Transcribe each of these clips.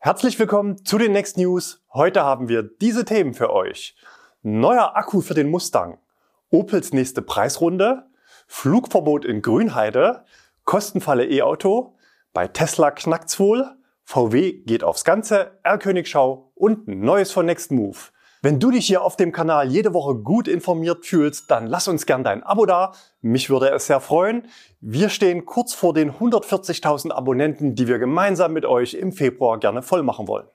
Herzlich willkommen zu den Next News. Heute haben wir diese Themen für euch. Neuer Akku für den Mustang, Opels nächste Preisrunde, Flugverbot in Grünheide, Kostenfalle E-Auto, bei Tesla knackt's wohl, VW geht aufs Ganze, R-Königschau und Neues von Next Move. Wenn du dich hier auf dem Kanal jede Woche gut informiert fühlst, dann lass uns gern dein Abo da. Mich würde es sehr freuen. Wir stehen kurz vor den 140.000 Abonnenten, die wir gemeinsam mit euch im Februar gerne voll machen wollen.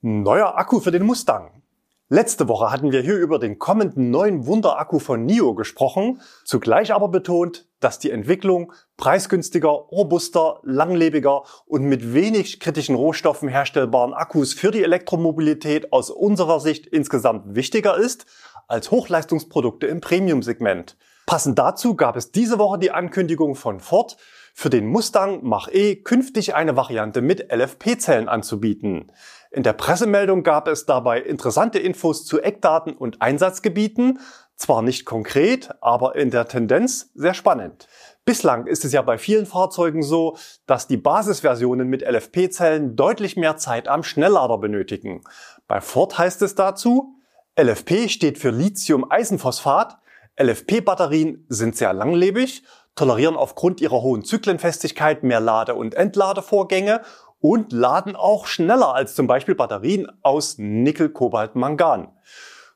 Neuer Akku für den Mustang. Letzte Woche hatten wir hier über den kommenden neuen Wunderakku von NIO gesprochen, zugleich aber betont, dass die Entwicklung preisgünstiger, robuster, langlebiger und mit wenig kritischen Rohstoffen herstellbaren Akkus für die Elektromobilität aus unserer Sicht insgesamt wichtiger ist als Hochleistungsprodukte im Premium-Segment. Passend dazu gab es diese Woche die Ankündigung von Ford, für den Mustang Mach-E künftig eine Variante mit LFP-Zellen anzubieten. In der Pressemeldung gab es dabei interessante Infos zu Eckdaten und Einsatzgebieten, zwar nicht konkret, aber in der Tendenz sehr spannend. Bislang ist es ja bei vielen Fahrzeugen so, dass die Basisversionen mit LFP-Zellen deutlich mehr Zeit am Schnelllader benötigen. Bei Ford heißt es dazu, LFP steht für Lithium-Eisenphosphat. LFP-Batterien sind sehr langlebig, tolerieren aufgrund ihrer hohen Zyklenfestigkeit mehr Lade- und Entladevorgänge und laden auch schneller als zum Beispiel Batterien aus Nickel, Kobalt, Mangan.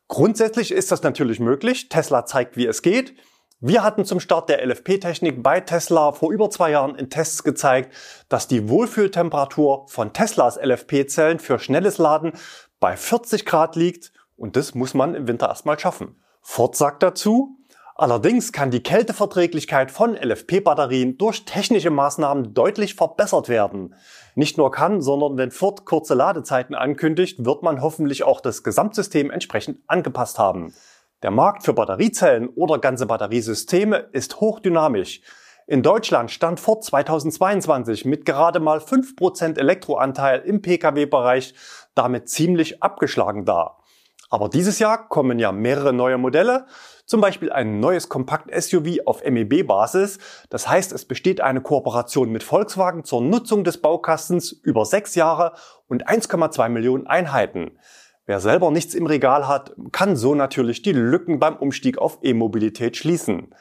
Grundsätzlich ist das natürlich möglich. Tesla zeigt, wie es geht. Wir hatten zum Start der LFP-Technik bei Tesla vor über zwei Jahren in Tests gezeigt, dass die Wohlfühltemperatur von Teslas LFP-Zellen für schnelles Laden bei 40 Grad liegt und das muss man im Winter erstmal schaffen. Ford sagt dazu, Allerdings kann die Kälteverträglichkeit von LFP-Batterien durch technische Maßnahmen deutlich verbessert werden. Nicht nur kann, sondern wenn Ford kurze Ladezeiten ankündigt, wird man hoffentlich auch das Gesamtsystem entsprechend angepasst haben. Der Markt für Batteriezellen oder ganze Batteriesysteme ist hochdynamisch. In Deutschland stand Ford 2022 mit gerade mal 5% Elektroanteil im Pkw-Bereich damit ziemlich abgeschlagen da. Aber dieses Jahr kommen ja mehrere neue Modelle, zum Beispiel ein neues Kompakt-SUV auf MEB-Basis. Das heißt, es besteht eine Kooperation mit Volkswagen zur Nutzung des Baukastens über sechs Jahre und 1,2 Millionen Einheiten. Wer selber nichts im Regal hat, kann so natürlich die Lücken beim Umstieg auf E-Mobilität schließen.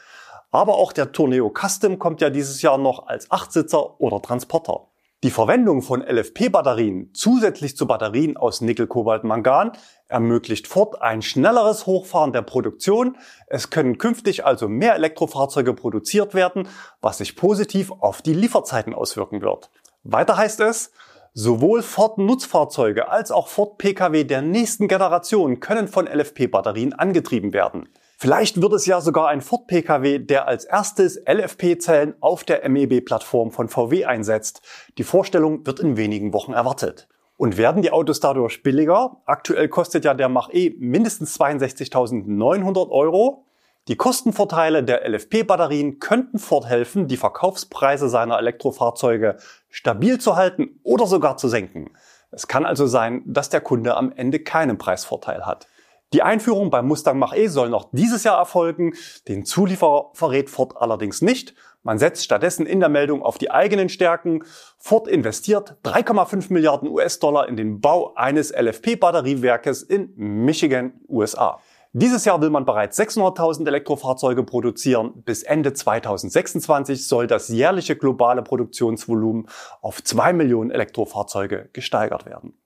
Aber auch der Tourneo Custom kommt ja dieses Jahr noch als Achtsitzer oder Transporter. Die Verwendung von LFP-Batterien zusätzlich zu Batterien aus Nickel, Kobalt, Mangan ermöglicht Ford ein schnelleres Hochfahren der Produktion. Es können künftig also mehr Elektrofahrzeuge produziert werden, was sich positiv auf die Lieferzeiten auswirken wird. Weiter heißt es, sowohl Ford Nutzfahrzeuge als auch Ford Pkw der nächsten Generation können von LFP-Batterien angetrieben werden. Vielleicht wird es ja sogar ein Ford Pkw, der als erstes LFP-Zellen auf der MEB-Plattform von VW einsetzt. Die Vorstellung wird in wenigen Wochen erwartet. Und werden die Autos dadurch billiger? Aktuell kostet ja der Mach-E mindestens 62.900 Euro. Die Kostenvorteile der LFP-Batterien könnten Ford helfen, die Verkaufspreise seiner Elektrofahrzeuge stabil zu halten oder sogar zu senken. Es kann also sein, dass der Kunde am Ende keinen Preisvorteil hat. Die Einführung beim Mustang Mach-E soll noch dieses Jahr erfolgen. Den Zulieferer verrät Ford allerdings nicht. Man setzt stattdessen in der Meldung auf die eigenen Stärken. Ford investiert 3,5 Milliarden US-Dollar in den Bau eines LFP-Batteriewerkes in Michigan, USA. Dieses Jahr will man bereits 600.000 Elektrofahrzeuge produzieren. Bis Ende 2026 soll das jährliche globale Produktionsvolumen auf 2 Millionen Elektrofahrzeuge gesteigert werden.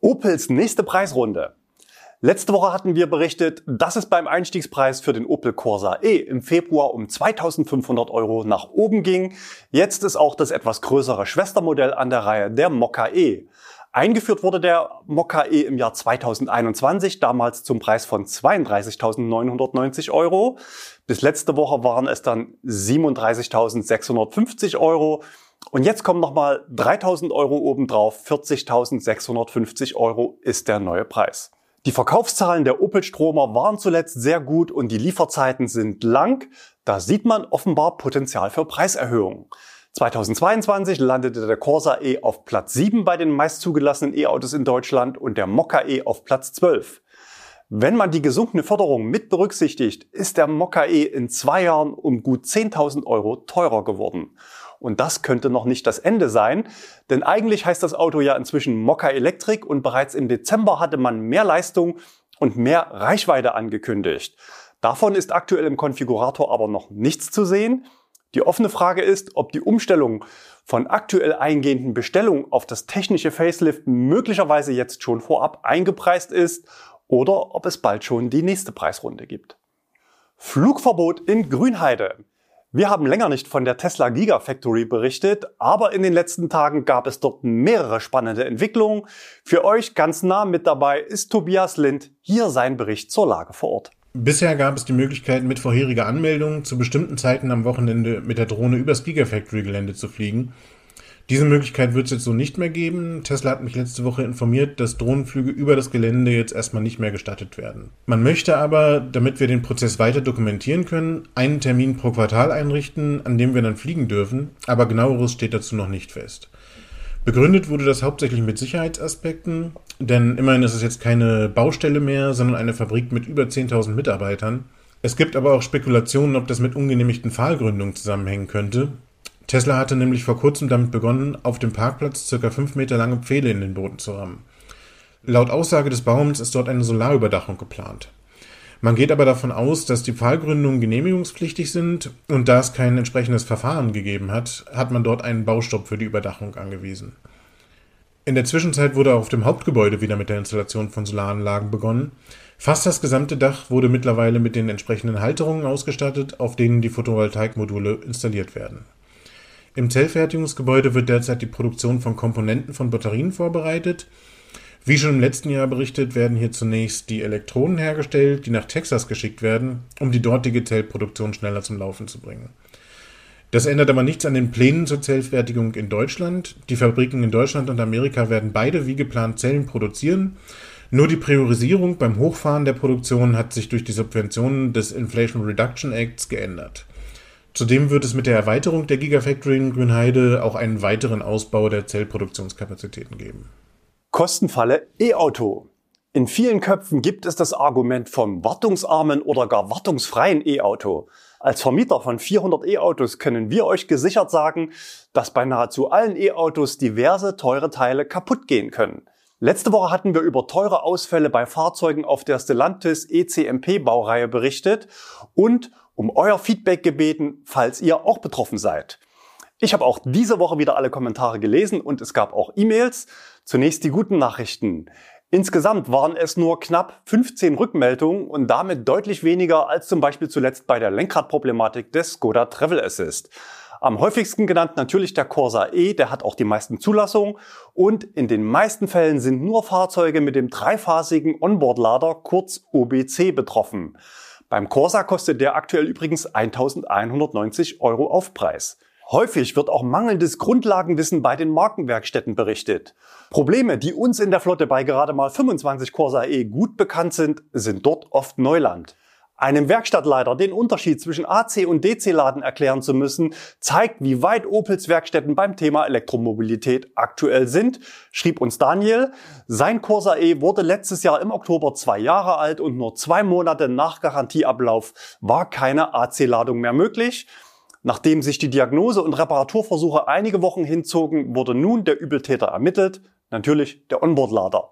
Opels nächste Preisrunde. Letzte Woche hatten wir berichtet, dass es beim Einstiegspreis für den Opel Corsa E im Februar um 2500 Euro nach oben ging. Jetzt ist auch das etwas größere Schwestermodell an der Reihe, der Mokka E. Eingeführt wurde der Mokka E im Jahr 2021, damals zum Preis von 32.990 Euro. Bis letzte Woche waren es dann 37.650 Euro. Und jetzt kommen nochmal 3.000 Euro obendrauf. 40.650 Euro ist der neue Preis. Die Verkaufszahlen der Opel-Stromer waren zuletzt sehr gut und die Lieferzeiten sind lang. Da sieht man offenbar Potenzial für Preiserhöhungen. 2022 landete der Corsa E auf Platz 7 bei den meist zugelassenen E-Autos in Deutschland und der Mokka E auf Platz 12. Wenn man die gesunkene Förderung mit berücksichtigt, ist der Mokka E in zwei Jahren um gut 10.000 Euro teurer geworden. Und das könnte noch nicht das Ende sein, denn eigentlich heißt das Auto ja inzwischen Mokka Electric und bereits im Dezember hatte man mehr Leistung und mehr Reichweite angekündigt. Davon ist aktuell im Konfigurator aber noch nichts zu sehen. Die offene Frage ist, ob die Umstellung von aktuell eingehenden Bestellungen auf das technische Facelift möglicherweise jetzt schon vorab eingepreist ist oder ob es bald schon die nächste Preisrunde gibt. Flugverbot in Grünheide. Wir haben länger nicht von der Tesla Gigafactory berichtet, aber in den letzten Tagen gab es dort mehrere spannende Entwicklungen. Für euch ganz nah mit dabei ist Tobias Lind. Hier sein Bericht zur Lage vor Ort. Bisher gab es die Möglichkeit, mit vorheriger Anmeldung zu bestimmten Zeiten am Wochenende mit der Drohne übers Gigafactory-Gelände zu fliegen. Diese Möglichkeit wird es jetzt so nicht mehr geben. Tesla hat mich letzte Woche informiert, dass Drohnenflüge über das Gelände jetzt erstmal nicht mehr gestattet werden. Man möchte aber, damit wir den Prozess weiter dokumentieren können, einen Termin pro Quartal einrichten, an dem wir dann fliegen dürfen, aber genaueres steht dazu noch nicht fest. Begründet wurde das hauptsächlich mit Sicherheitsaspekten, denn immerhin ist es jetzt keine Baustelle mehr, sondern eine Fabrik mit über 10.000 Mitarbeitern. Es gibt aber auch Spekulationen, ob das mit ungenehmigten Pfahlgründungen zusammenhängen könnte. Tesla hatte nämlich vor kurzem damit begonnen, auf dem Parkplatz circa fünf Meter lange Pfähle in den Boden zu rammen. Laut Aussage des Baums ist dort eine Solarüberdachung geplant. Man geht aber davon aus, dass die Pfahlgründungen genehmigungspflichtig sind und da es kein entsprechendes Verfahren gegeben hat, hat man dort einen Baustopp für die Überdachung angewiesen. In der Zwischenzeit wurde auf dem Hauptgebäude wieder mit der Installation von Solaranlagen begonnen. Fast das gesamte Dach wurde mittlerweile mit den entsprechenden Halterungen ausgestattet, auf denen die Photovoltaikmodule installiert werden. Im Zellfertigungsgebäude wird derzeit die Produktion von Komponenten von Batterien vorbereitet. Wie schon im letzten Jahr berichtet, werden hier zunächst die Elektronen hergestellt, die nach Texas geschickt werden, um die dortige Zellproduktion schneller zum Laufen zu bringen. Das ändert aber nichts an den Plänen zur Zellfertigung in Deutschland. Die Fabriken in Deutschland und Amerika werden beide wie geplant Zellen produzieren. Nur die Priorisierung beim Hochfahren der Produktion hat sich durch die Subventionen des Inflation Reduction Acts geändert. Zudem wird es mit der Erweiterung der Gigafactory in Grünheide auch einen weiteren Ausbau der Zellproduktionskapazitäten geben. Kostenfalle E-Auto. In vielen Köpfen gibt es das Argument vom wartungsarmen oder gar wartungsfreien E-Auto. Als Vermieter von 400 E-Autos können wir euch gesichert sagen, dass bei nahezu allen E-Autos diverse teure Teile kaputt gehen können. Letzte Woche hatten wir über teure Ausfälle bei Fahrzeugen auf der Stellantis ECMP Baureihe berichtet und um euer Feedback gebeten, falls ihr auch betroffen seid. Ich habe auch diese Woche wieder alle Kommentare gelesen und es gab auch E-Mails. Zunächst die guten Nachrichten. Insgesamt waren es nur knapp 15 Rückmeldungen und damit deutlich weniger als zum Beispiel zuletzt bei der Lenkradproblematik des Skoda Travel Assist. Am häufigsten genannt natürlich der Corsa E, der hat auch die meisten Zulassungen und in den meisten Fällen sind nur Fahrzeuge mit dem dreiphasigen Onboard-Lader, kurz OBC, betroffen. Beim Corsa kostet der aktuell übrigens 1190 Euro Aufpreis. Häufig wird auch mangelndes Grundlagenwissen bei den Markenwerkstätten berichtet. Probleme, die uns in der Flotte bei gerade mal 25 Corsa E gut bekannt sind, sind dort oft Neuland. Einem Werkstattleiter den Unterschied zwischen AC und DC-Laden erklären zu müssen, zeigt, wie weit Opels Werkstätten beim Thema Elektromobilität aktuell sind, schrieb uns Daniel. Sein Corsa E wurde letztes Jahr im Oktober zwei Jahre alt und nur zwei Monate nach Garantieablauf war keine AC-Ladung mehr möglich. Nachdem sich die Diagnose und Reparaturversuche einige Wochen hinzogen, wurde nun der Übeltäter ermittelt, natürlich der Onboard-Lader.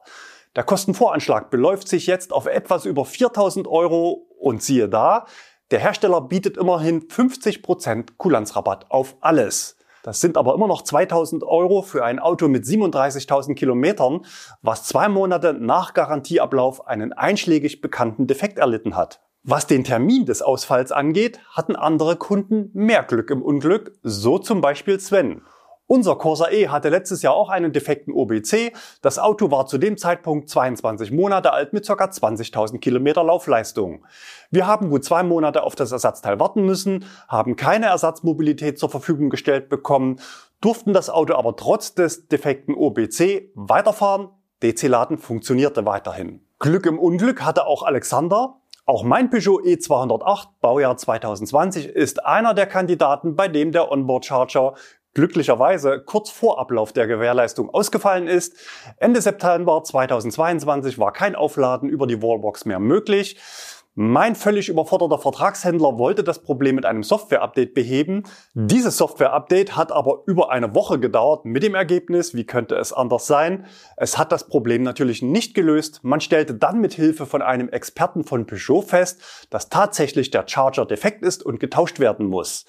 Der Kostenvoranschlag beläuft sich jetzt auf etwas über 4000 Euro und siehe da, der Hersteller bietet immerhin 50% Kulanzrabatt auf alles. Das sind aber immer noch 2000 Euro für ein Auto mit 37.000 Kilometern, was zwei Monate nach Garantieablauf einen einschlägig bekannten Defekt erlitten hat. Was den Termin des Ausfalls angeht, hatten andere Kunden mehr Glück im Unglück, so zum Beispiel Sven. Unser Corsa E hatte letztes Jahr auch einen defekten OBC. Das Auto war zu dem Zeitpunkt 22 Monate alt mit ca. 20.000 Kilometer Laufleistung. Wir haben gut zwei Monate auf das Ersatzteil warten müssen, haben keine Ersatzmobilität zur Verfügung gestellt bekommen, durften das Auto aber trotz des defekten OBC weiterfahren. DC-Laden funktionierte weiterhin. Glück im Unglück hatte auch Alexander. Auch mein Peugeot E208 Baujahr 2020 ist einer der Kandidaten, bei dem der Onboard Charger glücklicherweise kurz vor Ablauf der Gewährleistung ausgefallen ist. Ende September 2022 war kein Aufladen über die Wallbox mehr möglich. Mein völlig überforderter Vertragshändler wollte das Problem mit einem Software-Update beheben. Dieses Software-Update hat aber über eine Woche gedauert mit dem Ergebnis, wie könnte es anders sein? Es hat das Problem natürlich nicht gelöst. Man stellte dann mit Hilfe von einem Experten von Peugeot fest, dass tatsächlich der Charger defekt ist und getauscht werden muss.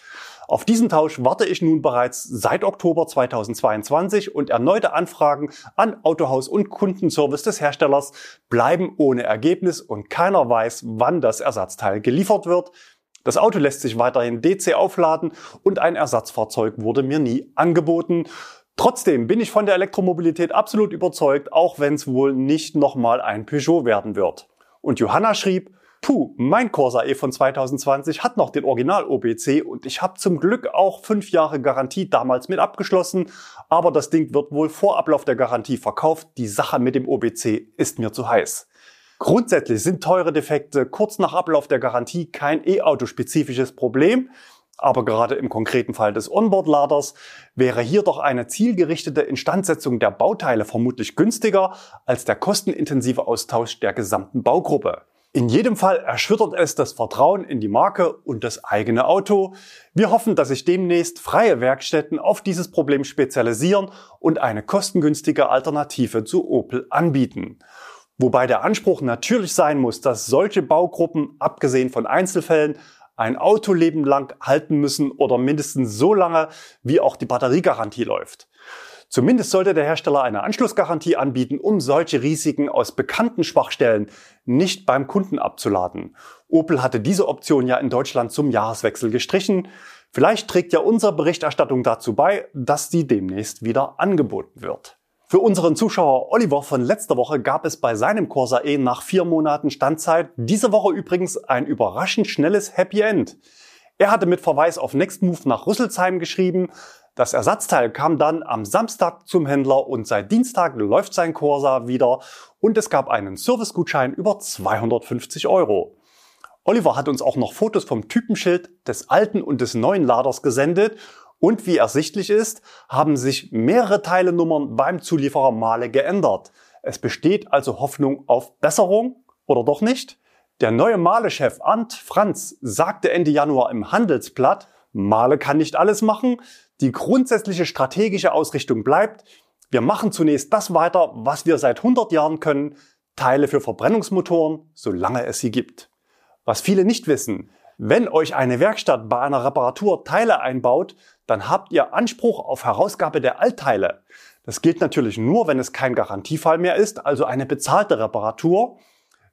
Auf diesen Tausch warte ich nun bereits seit Oktober 2022 und erneute Anfragen an Autohaus und Kundenservice des Herstellers bleiben ohne Ergebnis und keiner weiß, wann das Ersatzteil geliefert wird. Das Auto lässt sich weiterhin DC aufladen und ein Ersatzfahrzeug wurde mir nie angeboten. Trotzdem bin ich von der Elektromobilität absolut überzeugt, auch wenn es wohl nicht nochmal ein Peugeot werden wird. Und Johanna schrieb, Puh, mein Corsa E von 2020 hat noch den Original OBC und ich habe zum Glück auch fünf Jahre Garantie damals mit abgeschlossen, aber das Ding wird wohl vor Ablauf der Garantie verkauft. Die Sache mit dem OBC ist mir zu heiß. Grundsätzlich sind teure Defekte kurz nach Ablauf der Garantie kein E-Auto-spezifisches Problem, aber gerade im konkreten Fall des Onboard-Laders wäre hier doch eine zielgerichtete Instandsetzung der Bauteile vermutlich günstiger als der kostenintensive Austausch der gesamten Baugruppe. In jedem Fall erschüttert es das Vertrauen in die Marke und das eigene Auto. Wir hoffen, dass sich demnächst freie Werkstätten auf dieses Problem spezialisieren und eine kostengünstige Alternative zu Opel anbieten. Wobei der Anspruch natürlich sein muss, dass solche Baugruppen, abgesehen von Einzelfällen, ein Autoleben lang halten müssen oder mindestens so lange, wie auch die Batteriegarantie läuft. Zumindest sollte der Hersteller eine Anschlussgarantie anbieten, um solche Risiken aus bekannten Schwachstellen nicht beim Kunden abzuladen. Opel hatte diese Option ja in Deutschland zum Jahreswechsel gestrichen. Vielleicht trägt ja unsere Berichterstattung dazu bei, dass die demnächst wieder angeboten wird. Für unseren Zuschauer Oliver von letzter Woche gab es bei seinem Corsa E nach vier Monaten Standzeit diese Woche übrigens ein überraschend schnelles Happy End. Er hatte mit Verweis auf Nextmove nach Rüsselsheim geschrieben, das Ersatzteil kam dann am Samstag zum Händler und seit Dienstag läuft sein Corsa wieder und es gab einen Servicegutschein über 250 Euro. Oliver hat uns auch noch Fotos vom Typenschild des alten und des neuen Laders gesendet und wie ersichtlich ist, haben sich mehrere Teilenummern beim Zulieferer Male geändert. Es besteht also Hoffnung auf Besserung oder doch nicht? Der neue Male-Chef Arndt Franz sagte Ende Januar im Handelsblatt, Male kann nicht alles machen, die grundsätzliche strategische Ausrichtung bleibt, wir machen zunächst das weiter, was wir seit 100 Jahren können, Teile für Verbrennungsmotoren, solange es sie gibt. Was viele nicht wissen, wenn euch eine Werkstatt bei einer Reparatur Teile einbaut, dann habt ihr Anspruch auf Herausgabe der Altteile. Das gilt natürlich nur, wenn es kein Garantiefall mehr ist, also eine bezahlte Reparatur.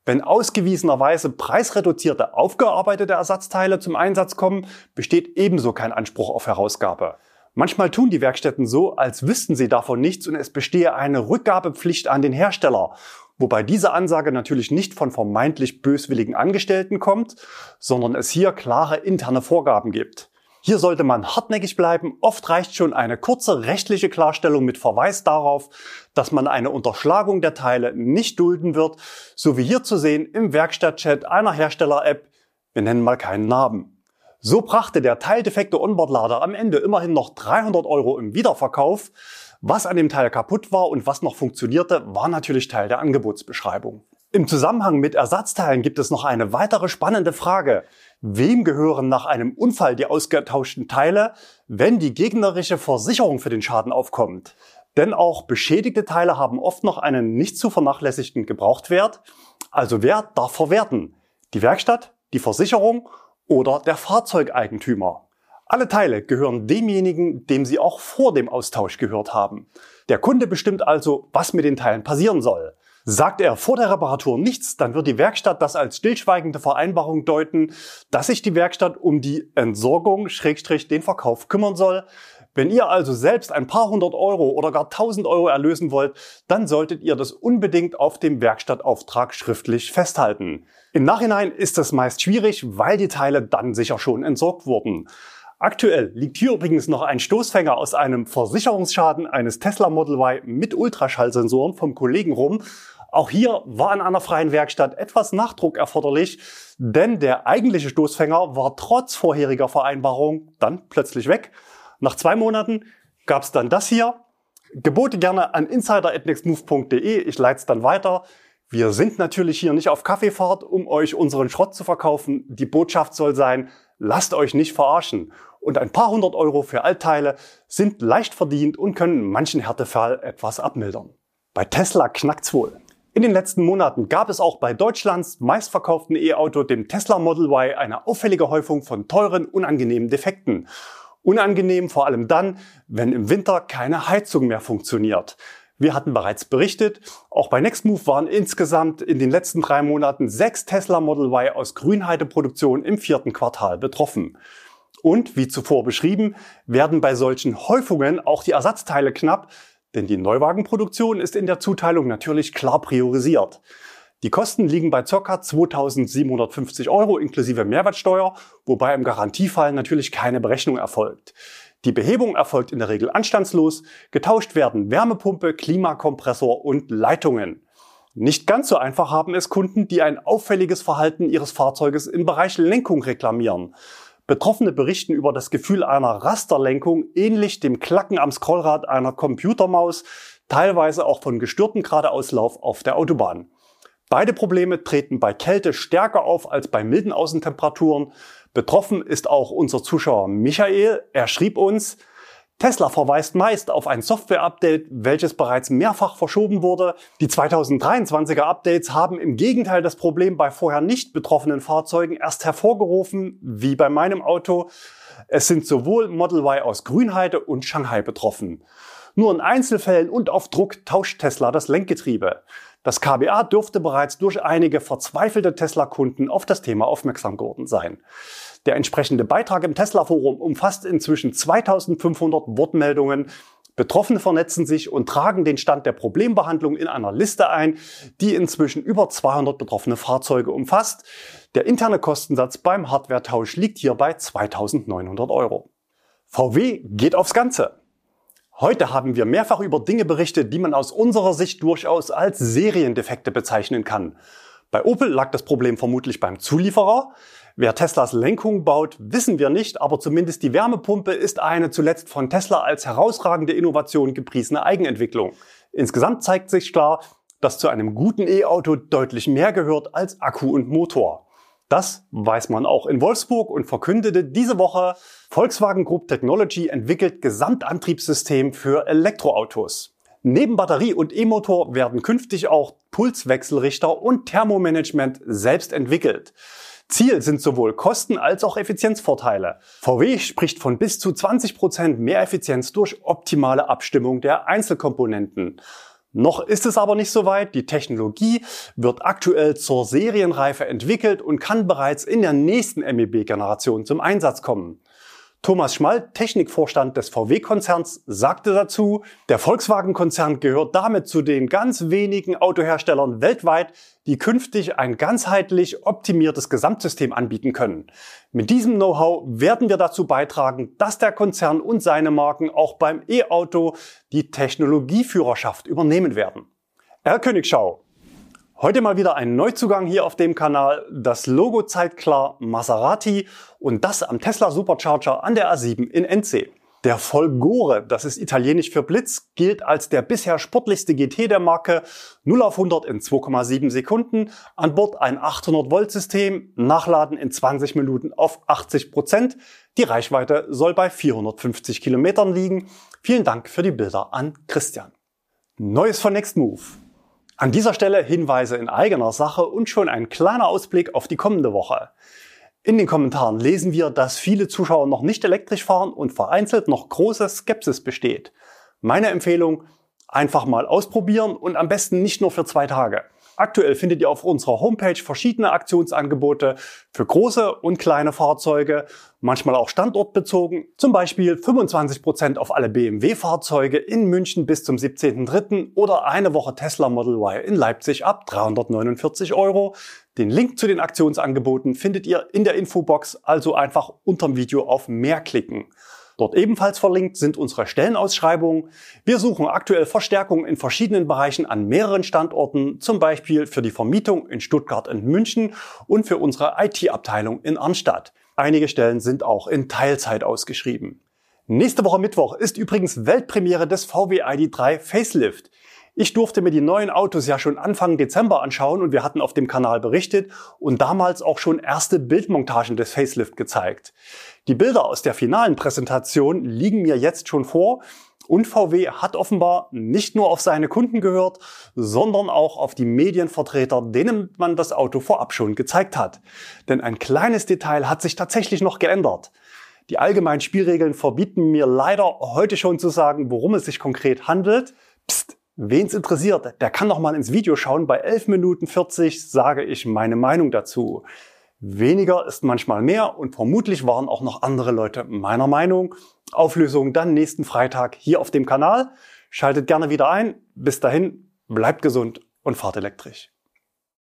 Wenn ausgewiesenerweise preisreduzierte, aufgearbeitete Ersatzteile zum Einsatz kommen, besteht ebenso kein Anspruch auf Herausgabe. Manchmal tun die Werkstätten so, als wüssten sie davon nichts und es bestehe eine Rückgabepflicht an den Hersteller. Wobei diese Ansage natürlich nicht von vermeintlich böswilligen Angestellten kommt, sondern es hier klare interne Vorgaben gibt. Hier sollte man hartnäckig bleiben. Oft reicht schon eine kurze rechtliche Klarstellung mit Verweis darauf, dass man eine Unterschlagung der Teile nicht dulden wird, so wie hier zu sehen im Werkstattchat einer Hersteller-App. Wir nennen mal keinen Namen. So brachte der teildefekte Onboard-Lader am Ende immerhin noch 300 Euro im Wiederverkauf. Was an dem Teil kaputt war und was noch funktionierte, war natürlich Teil der Angebotsbeschreibung. Im Zusammenhang mit Ersatzteilen gibt es noch eine weitere spannende Frage. Wem gehören nach einem Unfall die ausgetauschten Teile, wenn die gegnerische Versicherung für den Schaden aufkommt? Denn auch beschädigte Teile haben oft noch einen nicht zu vernachlässigten Gebrauchtwert. Also wer darf verwerten? Die Werkstatt, die Versicherung oder der Fahrzeugeigentümer. Alle Teile gehören demjenigen, dem sie auch vor dem Austausch gehört haben. Der Kunde bestimmt also, was mit den Teilen passieren soll. Sagt er vor der Reparatur nichts, dann wird die Werkstatt das als stillschweigende Vereinbarung deuten, dass sich die Werkstatt um die Entsorgung, Schrägstrich, den Verkauf kümmern soll. Wenn ihr also selbst ein paar hundert Euro oder gar tausend Euro erlösen wollt, dann solltet ihr das unbedingt auf dem Werkstattauftrag schriftlich festhalten. Im Nachhinein ist es meist schwierig, weil die Teile dann sicher schon entsorgt wurden. Aktuell liegt hier übrigens noch ein Stoßfänger aus einem Versicherungsschaden eines Tesla Model Y mit Ultraschallsensoren vom Kollegen rum. Auch hier war in einer freien Werkstatt etwas Nachdruck erforderlich, denn der eigentliche Stoßfänger war trotz vorheriger Vereinbarung dann plötzlich weg. Nach zwei Monaten gab's dann das hier. Gebote gerne an insider.nextmove.de. Ich leite es dann weiter. Wir sind natürlich hier nicht auf Kaffeefahrt, um euch unseren Schrott zu verkaufen. Die Botschaft soll sein, lasst euch nicht verarschen. Und ein paar hundert Euro für Altteile sind leicht verdient und können manchen Härtefall etwas abmildern. Bei Tesla knackt's wohl. In den letzten Monaten gab es auch bei Deutschlands meistverkauften E-Auto, dem Tesla Model Y, eine auffällige Häufung von teuren, unangenehmen Defekten. Unangenehm vor allem dann, wenn im Winter keine Heizung mehr funktioniert. Wir hatten bereits berichtet, auch bei Nextmove waren insgesamt in den letzten drei Monaten sechs Tesla Model Y aus Grünheideproduktion im vierten Quartal betroffen. Und wie zuvor beschrieben, werden bei solchen Häufungen auch die Ersatzteile knapp, denn die Neuwagenproduktion ist in der Zuteilung natürlich klar priorisiert. Die Kosten liegen bei ca. 2750 Euro inklusive Mehrwertsteuer, wobei im Garantiefall natürlich keine Berechnung erfolgt. Die Behebung erfolgt in der Regel anstandslos. Getauscht werden Wärmepumpe, Klimakompressor und Leitungen. Nicht ganz so einfach haben es Kunden, die ein auffälliges Verhalten ihres Fahrzeuges im Bereich Lenkung reklamieren. Betroffene berichten über das Gefühl einer Rasterlenkung, ähnlich dem Klacken am Scrollrad einer Computermaus, teilweise auch von gestörtem Geradeauslauf auf der Autobahn. Beide Probleme treten bei Kälte stärker auf als bei milden Außentemperaturen. Betroffen ist auch unser Zuschauer Michael. Er schrieb uns, Tesla verweist meist auf ein Software-Update, welches bereits mehrfach verschoben wurde. Die 2023er Updates haben im Gegenteil das Problem bei vorher nicht betroffenen Fahrzeugen erst hervorgerufen, wie bei meinem Auto. Es sind sowohl Model Y aus Grünheide und Shanghai betroffen. Nur in Einzelfällen und auf Druck tauscht Tesla das Lenkgetriebe. Das KBA dürfte bereits durch einige verzweifelte Tesla-Kunden auf das Thema aufmerksam geworden sein. Der entsprechende Beitrag im Tesla-Forum umfasst inzwischen 2500 Wortmeldungen. Betroffene vernetzen sich und tragen den Stand der Problembehandlung in einer Liste ein, die inzwischen über 200 betroffene Fahrzeuge umfasst. Der interne Kostensatz beim Hardware-Tausch liegt hier bei 2900 Euro. VW geht aufs Ganze. Heute haben wir mehrfach über Dinge berichtet, die man aus unserer Sicht durchaus als Seriendefekte bezeichnen kann. Bei Opel lag das Problem vermutlich beim Zulieferer. Wer Teslas Lenkung baut, wissen wir nicht, aber zumindest die Wärmepumpe ist eine zuletzt von Tesla als herausragende Innovation gepriesene Eigenentwicklung. Insgesamt zeigt sich klar, dass zu einem guten E-Auto deutlich mehr gehört als Akku und Motor. Das weiß man auch in Wolfsburg und verkündete diese Woche, Volkswagen Group Technology entwickelt Gesamtantriebssystem für Elektroautos. Neben Batterie und E-Motor werden künftig auch Pulswechselrichter und Thermomanagement selbst entwickelt. Ziel sind sowohl Kosten als auch Effizienzvorteile. VW spricht von bis zu 20 Prozent mehr Effizienz durch optimale Abstimmung der Einzelkomponenten. Noch ist es aber nicht so weit. Die Technologie wird aktuell zur Serienreife entwickelt und kann bereits in der nächsten MEB-Generation zum Einsatz kommen. Thomas Schmall, Technikvorstand des VW-Konzerns, sagte dazu, der Volkswagen-Konzern gehört damit zu den ganz wenigen Autoherstellern weltweit, die künftig ein ganzheitlich optimiertes Gesamtsystem anbieten können. Mit diesem Know-how werden wir dazu beitragen, dass der Konzern und seine Marken auch beim E-Auto die Technologieführerschaft übernehmen werden. Herr Königschau, Heute mal wieder ein Neuzugang hier auf dem Kanal. Das Logo zeigt klar Maserati und das am Tesla Supercharger an der A7 in NC. Der Folgore, das ist italienisch für Blitz, gilt als der bisher sportlichste GT der Marke. 0 auf 100 in 2,7 Sekunden. An Bord ein 800 Volt System. Nachladen in 20 Minuten auf 80 Prozent. Die Reichweite soll bei 450 Kilometern liegen. Vielen Dank für die Bilder an Christian. Neues von Nextmove. An dieser Stelle Hinweise in eigener Sache und schon ein kleiner Ausblick auf die kommende Woche. In den Kommentaren lesen wir, dass viele Zuschauer noch nicht elektrisch fahren und vereinzelt noch große Skepsis besteht. Meine Empfehlung, einfach mal ausprobieren und am besten nicht nur für zwei Tage. Aktuell findet ihr auf unserer Homepage verschiedene Aktionsangebote für große und kleine Fahrzeuge, manchmal auch standortbezogen. Zum Beispiel 25 Prozent auf alle BMW-Fahrzeuge in München bis zum 17.03. oder eine Woche Tesla Model Y in Leipzig ab 349 Euro. Den Link zu den Aktionsangeboten findet ihr in der Infobox, also einfach unterm Video auf Mehr klicken. Dort ebenfalls verlinkt sind unsere Stellenausschreibungen. Wir suchen aktuell Verstärkung in verschiedenen Bereichen an mehreren Standorten, zum Beispiel für die Vermietung in Stuttgart und München und für unsere IT-Abteilung in Arnstadt. Einige Stellen sind auch in Teilzeit ausgeschrieben. Nächste Woche Mittwoch ist übrigens Weltpremiere des VW ID3 Facelift. Ich durfte mir die neuen Autos ja schon Anfang Dezember anschauen und wir hatten auf dem Kanal berichtet und damals auch schon erste Bildmontagen des Facelift gezeigt. Die Bilder aus der finalen Präsentation liegen mir jetzt schon vor und VW hat offenbar nicht nur auf seine Kunden gehört, sondern auch auf die Medienvertreter, denen man das Auto vorab schon gezeigt hat. Denn ein kleines Detail hat sich tatsächlich noch geändert. Die allgemeinen Spielregeln verbieten mir leider heute schon zu sagen, worum es sich konkret handelt. Psst, wen's interessiert, der kann noch mal ins Video schauen. Bei 11 Minuten 40 sage ich meine Meinung dazu. Weniger ist manchmal mehr und vermutlich waren auch noch andere Leute meiner Meinung. Auflösung dann nächsten Freitag hier auf dem Kanal. Schaltet gerne wieder ein. Bis dahin, bleibt gesund und fahrt elektrisch.